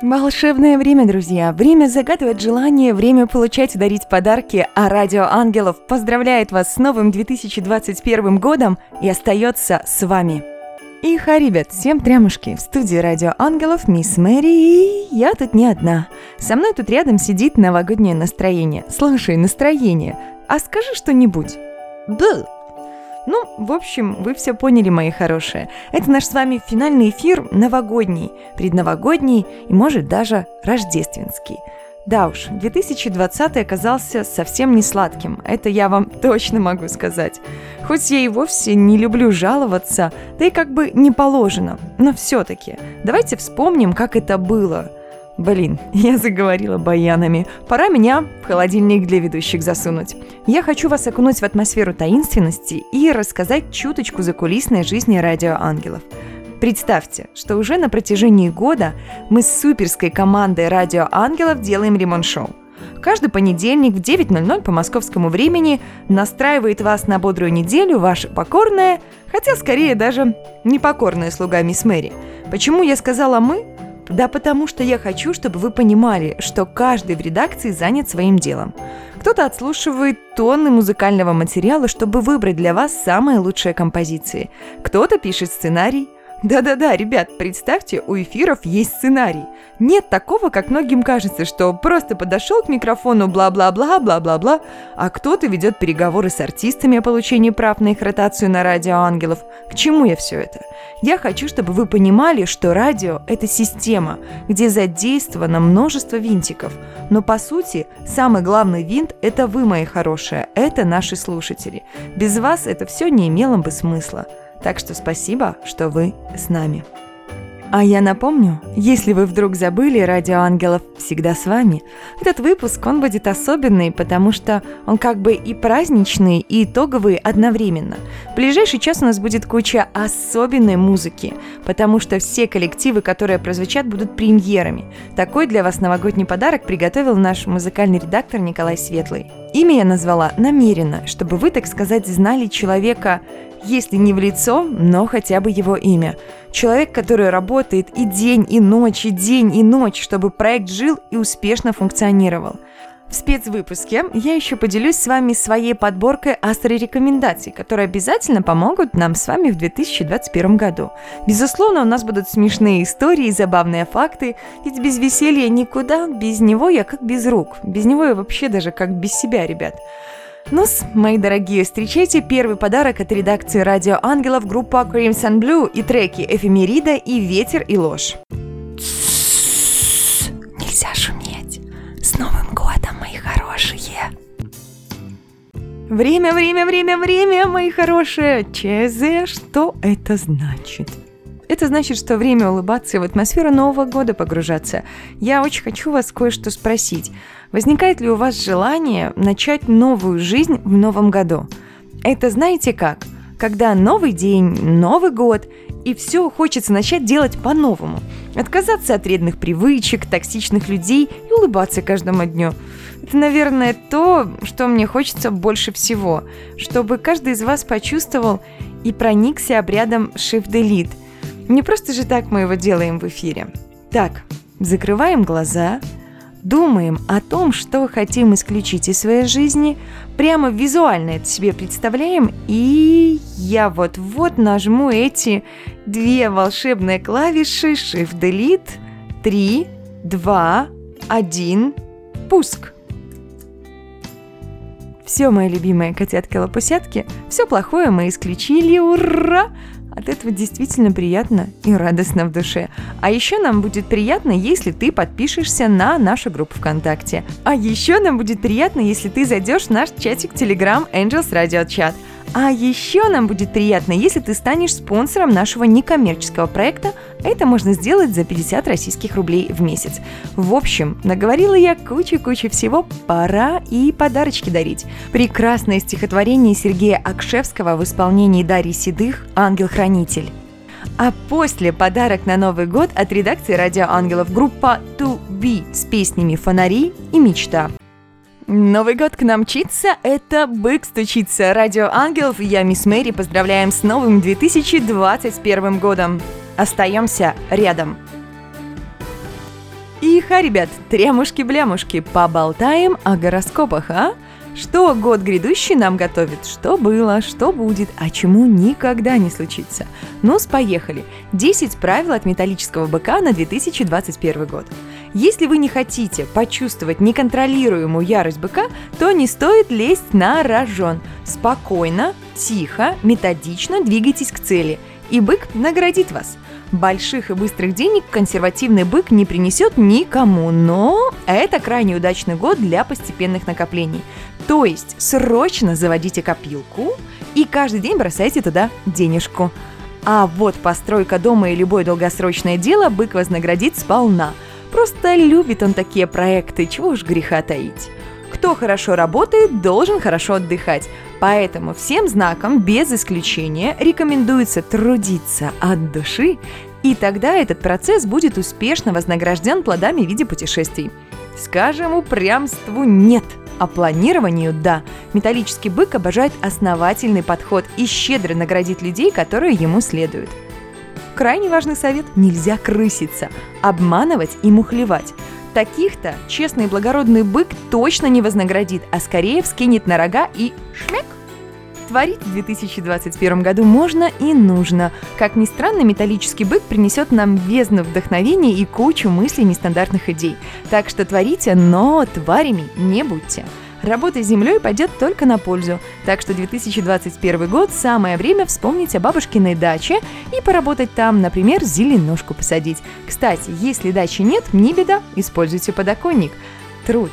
Волшебное время, друзья. Время загадывать желания, время получать и дарить подарки, а Радио Ангелов поздравляет вас с новым 2021 годом и остается с вами. И ребят, всем трямушки. В студии Радио Ангелов мисс Мэри, и я тут не одна. Со мной тут рядом сидит новогоднее настроение. Слушай, настроение, а скажи что-нибудь. Бл. Ну, в общем, вы все поняли, мои хорошие. Это наш с вами финальный эфир новогодний, предновогодний и, может, даже рождественский. Да уж, 2020 оказался совсем не сладким, это я вам точно могу сказать. Хоть я и вовсе не люблю жаловаться, да и как бы не положено, но все-таки давайте вспомним, как это было – Блин, я заговорила баянами. Пора меня в холодильник для ведущих засунуть. Я хочу вас окунуть в атмосферу таинственности и рассказать чуточку закулисной жизни радио ангелов. Представьте, что уже на протяжении года мы с суперской командой Радио Ангелов делаем ремонт-шоу. Каждый понедельник в 9.00 по московскому времени настраивает вас на бодрую неделю ваша покорная, хотя скорее даже непокорная слуга мисс Мэри. Почему я сказала «мы»? Да потому что я хочу, чтобы вы понимали, что каждый в редакции занят своим делом. Кто-то отслушивает тонны музыкального материала, чтобы выбрать для вас самые лучшие композиции. Кто-то пишет сценарий, да-да-да, ребят, представьте, у эфиров есть сценарий. Нет такого, как многим кажется, что просто подошел к микрофону бла-бла-бла, бла-бла-бла, а кто-то ведет переговоры с артистами о получении прав на их ротацию на радио ангелов. К чему я все это? Я хочу, чтобы вы понимали, что радио – это система, где задействовано множество винтиков. Но по сути, самый главный винт – это вы, мои хорошие, это наши слушатели. Без вас это все не имело бы смысла. Так что спасибо, что вы с нами. А я напомню, если вы вдруг забыли, Радио Ангелов всегда с вами. Этот выпуск, он будет особенный, потому что он как бы и праздничный, и итоговый одновременно. В ближайший час у нас будет куча особенной музыки, потому что все коллективы, которые прозвучат, будут премьерами. Такой для вас новогодний подарок приготовил наш музыкальный редактор Николай Светлый. Имя я назвала намеренно, чтобы вы, так сказать, знали человека если не в лицо, но хотя бы его имя. Человек, который работает и день, и ночь, и день, и ночь, чтобы проект жил и успешно функционировал. В спецвыпуске я еще поделюсь с вами своей подборкой астро-рекомендаций, которые обязательно помогут нам с вами в 2021 году. Безусловно, у нас будут смешные истории и забавные факты, ведь без веселья никуда, без него я как без рук, без него я вообще даже как без себя, ребят ну мои дорогие, встречайте первый подарок от редакции Радио Ангелов группа Crimson Blue и треки «Эфемерида» и «Ветер и ложь». Нельзя шуметь. С Новым годом, мои хорошие! Время, время, время, время, мои хорошие! ЧЗ, что это значит? Это значит, что время улыбаться и в атмосферу Нового года погружаться. Я очень хочу вас кое-что спросить. Возникает ли у вас желание начать новую жизнь в новом году? Это знаете как? Когда новый день, Новый год, и все хочется начать делать по-новому. Отказаться от вредных привычек, токсичных людей и улыбаться каждому дню. Это, наверное, то, что мне хочется больше всего, чтобы каждый из вас почувствовал и проникся обрядом Shift Delete – не просто же так мы его делаем в эфире. Так, закрываем глаза, думаем о том, что хотим исключить из своей жизни, прямо визуально это себе представляем, и я вот-вот нажму эти две волшебные клавиши Shift-Delete, 3, 2, 1, пуск. Все, мои любимые котятки-лопусятки, все плохое мы исключили, ура! От этого действительно приятно и радостно в душе. А еще нам будет приятно, если ты подпишешься на нашу группу ВКонтакте. А еще нам будет приятно, если ты зайдешь в наш чатик Telegram Angels Radio Chat – а еще нам будет приятно, если ты станешь спонсором нашего некоммерческого проекта. Это можно сделать за 50 российских рублей в месяц. В общем, наговорила я кучу-кучу всего, пора и подарочки дарить. Прекрасное стихотворение Сергея Акшевского в исполнении Дарьи Седых «Ангел-хранитель». А после подарок на Новый год от редакции «Радио Ангелов» группа «To Be» с песнями «Фонари» и «Мечта». Новый год к нам мчится, это «Бык стучится». Радио Ангелов я, мисс Мэри, поздравляем с новым 2021 годом. Остаемся рядом. Иха, ребят, трямушки-блямушки, поболтаем о гороскопах, а? Что год грядущий нам готовит? Что было, что будет, а чему никогда не случится? Ну, поехали. 10 правил от металлического быка на 2021 год. Если вы не хотите почувствовать неконтролируемую ярость быка, то не стоит лезть на рожон. Спокойно, тихо, методично двигайтесь к цели, и бык наградит вас – Больших и быстрых денег консервативный бык не принесет никому, но это крайне удачный год для постепенных накоплений. То есть срочно заводите копилку и каждый день бросайте туда денежку. А вот постройка дома и любое долгосрочное дело бык вознаградит сполна. Просто любит он такие проекты, чего уж греха таить. Кто хорошо работает, должен хорошо отдыхать. Поэтому всем знакам, без исключения, рекомендуется трудиться от души, и тогда этот процесс будет успешно вознагражден плодами в виде путешествий. Скажем, упрямству нет, а планированию – да. Металлический бык обожает основательный подход и щедро наградит людей, которые ему следуют. Крайне важный совет – нельзя крыситься, обманывать и мухлевать. Таких-то честный и благородный бык точно не вознаградит, а скорее вскинет на рога и шмяк. Творить в 2021 году можно и нужно. Как ни странно, металлический бык принесет нам бездну вдохновения и кучу мыслей нестандартных идей. Так что творите, но тварями не будьте. Работа с землей пойдет только на пользу. Так что 2021 год – самое время вспомнить о бабушкиной даче и поработать там, например, зеленушку посадить. Кстати, если дачи нет, не беда, используйте подоконник. Труд,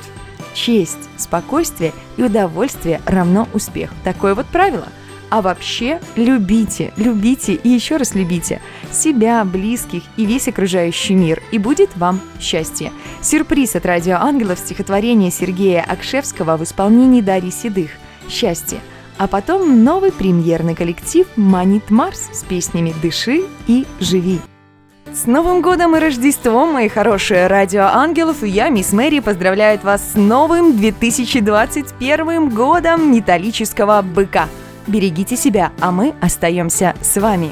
честь, спокойствие и удовольствие равно успех. Такое вот правило – а вообще любите, любите и еще раз любите себя, близких и весь окружающий мир, и будет вам счастье. Сюрприз от Радио Ангелов стихотворение Сергея Акшевского в исполнении Дарьи Седых «Счастье». А потом новый премьерный коллектив «Манит Марс» с песнями «Дыши» и «Живи». С Новым годом и Рождеством, мои хорошие радио ангелов, и я, мисс Мэри, поздравляю вас с новым 2021 годом металлического быка – Берегите себя, а мы остаемся с вами.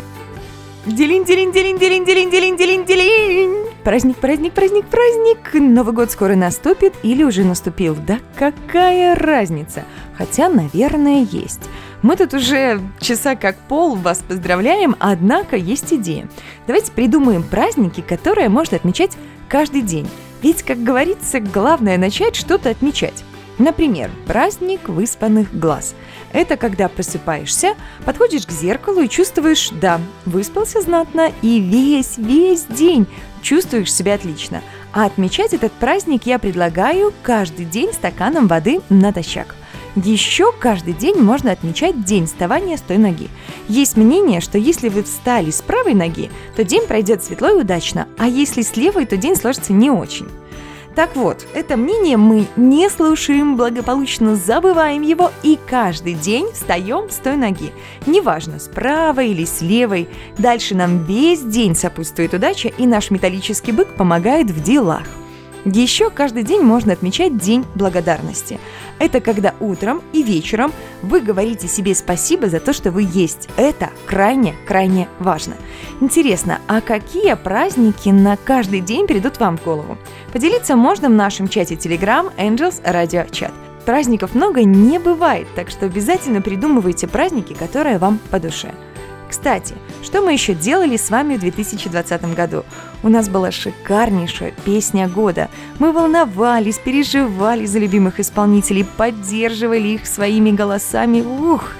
Делин, делин, делин, делин, делин, делин, делин, делин. Праздник, праздник, праздник, праздник. Новый год скоро наступит или уже наступил. Да какая разница? Хотя, наверное, есть. Мы тут уже часа как пол вас поздравляем, однако есть идея. Давайте придумаем праздники, которые можно отмечать каждый день. Ведь, как говорится, главное начать что-то отмечать. Например, праздник выспанных глаз. Это когда просыпаешься, подходишь к зеркалу и чувствуешь, да, выспался знатно и весь, весь день чувствуешь себя отлично. А отмечать этот праздник я предлагаю каждый день стаканом воды натощак. Еще каждый день можно отмечать день вставания с той ноги. Есть мнение, что если вы встали с правой ноги, то день пройдет светло и удачно, а если с левой, то день сложится не очень. Так вот, это мнение мы не слушаем, благополучно забываем его и каждый день встаем с той ноги. Неважно, с правой или с левой. Дальше нам весь день сопутствует удача, и наш металлический бык помогает в делах. Еще каждый день можно отмечать День благодарности. Это когда утром и вечером вы говорите себе спасибо за то, что вы есть. Это крайне-крайне важно. Интересно, а какие праздники на каждый день придут вам в голову? Поделиться можно в нашем чате Telegram Angels Radio Chat. Праздников много не бывает, так что обязательно придумывайте праздники, которые вам по душе. Кстати, что мы еще делали с вами в 2020 году? У нас была шикарнейшая песня года. Мы волновались, переживали за любимых исполнителей, поддерживали их своими голосами. Ух,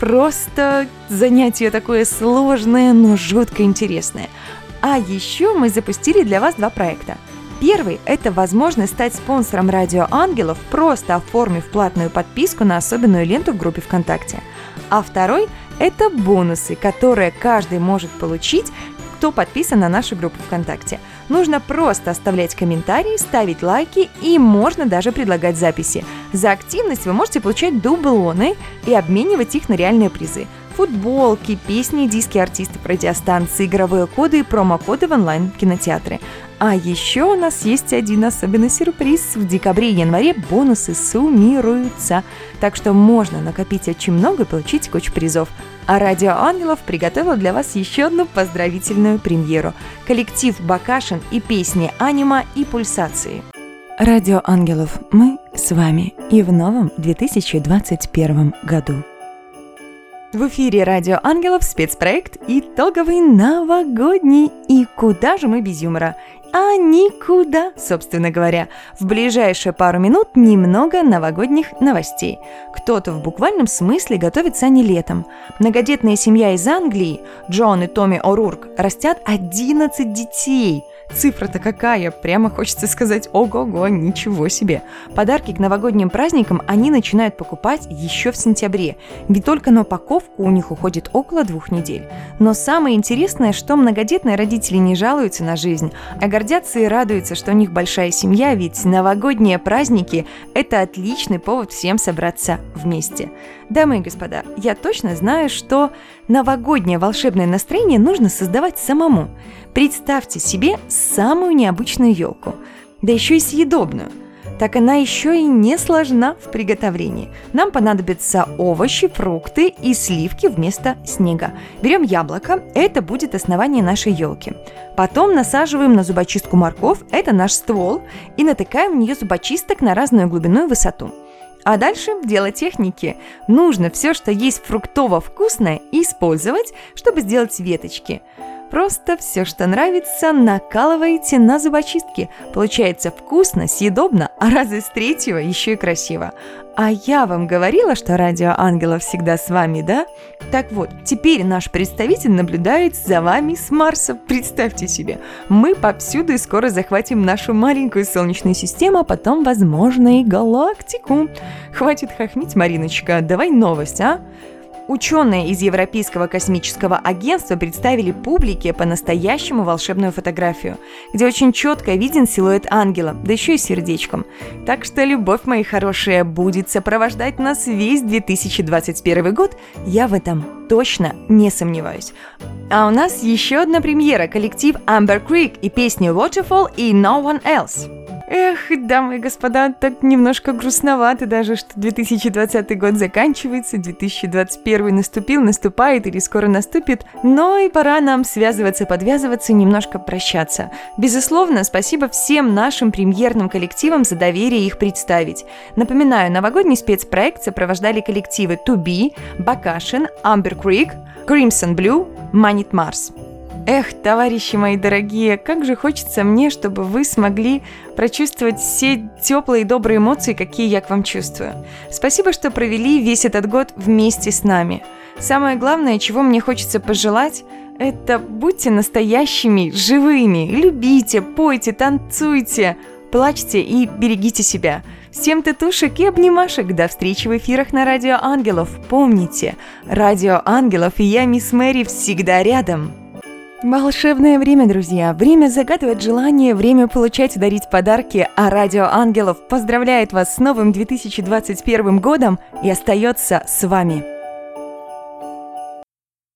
просто занятие такое сложное, но жутко интересное. А еще мы запустили для вас два проекта. Первый – это возможность стать спонсором Радио Ангелов, просто оформив платную подписку на особенную ленту в группе ВКонтакте. А второй – это бонусы, которые каждый может получить, кто подписан на нашу группу ВКонтакте. Нужно просто оставлять комментарии, ставить лайки и можно даже предлагать записи. За активность вы можете получать дублоны и обменивать их на реальные призы. Футболки, песни, диски артистов радиостанции, игровые коды и промокоды в онлайн-кинотеатры. А еще у нас есть один особенный сюрприз. В декабре и январе бонусы суммируются. Так что можно накопить очень много и получить кучу призов. А Радио Ангелов приготовил для вас еще одну поздравительную премьеру. Коллектив Бакашин и песни «Анима» и «Пульсации». Радио Ангелов, мы с вами и в новом 2021 году. В эфире Радио Ангелов спецпроект «Итоговый новогодний». И куда же мы без юмора? А никуда, собственно говоря. В ближайшие пару минут немного новогодних новостей. Кто-то в буквальном смысле готовится не летом. Многодетная семья из Англии, Джон и Томми О'Рурк, растят 11 детей – Цифра-то какая, прямо хочется сказать ого-го, ничего себе. Подарки к новогодним праздникам они начинают покупать еще в сентябре, ведь только на упаковку у них уходит около двух недель. Но самое интересное, что многодетные родители не жалуются на жизнь, а гордятся и радуются, что у них большая семья, ведь новогодние праздники – это отличный повод всем собраться вместе. Дамы и господа, я точно знаю, что новогоднее волшебное настроение нужно создавать самому – Представьте себе самую необычную елку, да еще и съедобную. Так она еще и не сложна в приготовлении. Нам понадобятся овощи, фрукты и сливки вместо снега. Берем яблоко, это будет основание нашей елки. Потом насаживаем на зубочистку морковь, это наш ствол, и натыкаем в нее зубочисток на разную глубину и высоту. А дальше дело техники. Нужно все, что есть фруктово-вкусное, использовать, чтобы сделать веточки – Просто все, что нравится, накалываете на зубочистки. Получается вкусно, съедобно, а раз из третьего еще и красиво. А я вам говорила, что радио Ангела всегда с вами, да? Так вот, теперь наш представитель наблюдает за вами с Марса. Представьте себе, мы повсюду и скоро захватим нашу маленькую Солнечную систему, а потом, возможно, и галактику. Хватит хохмить, Мариночка, давай новость, а? Ученые из Европейского космического агентства представили публике по-настоящему волшебную фотографию, где очень четко виден силуэт ангела, да еще и сердечком. Так что любовь, мои хорошие, будет сопровождать нас весь 2021 год, я в этом точно не сомневаюсь. А у нас еще одна премьера – коллектив Amber Creek и песни Waterfall и No One Else. Эх, дамы и господа, так немножко грустновато даже, что 2020 год заканчивается, 2021 наступил, наступает или скоро наступит, но и пора нам связываться, подвязываться, немножко прощаться. Безусловно, спасибо всем нашим премьерным коллективам за доверие их представить. Напоминаю, новогодний спецпроект сопровождали коллективы To Be, Бакашин, Amber Creek, Crimson Blue, Manit Mars. Эх, товарищи мои дорогие, как же хочется мне, чтобы вы смогли прочувствовать все теплые и добрые эмоции, какие я к вам чувствую. Спасибо, что провели весь этот год вместе с нами. Самое главное, чего мне хочется пожелать, это будьте настоящими, живыми, любите, пойте, танцуйте, плачьте и берегите себя. Всем татушек и обнимашек. До встречи в эфирах на Радио Ангелов. Помните, Радио Ангелов и я, мисс Мэри, всегда рядом. Волшебное время, друзья! Время загадывать желания, время получать и дарить подарки, а Радио Ангелов поздравляет вас с новым 2021 годом и остается с вами.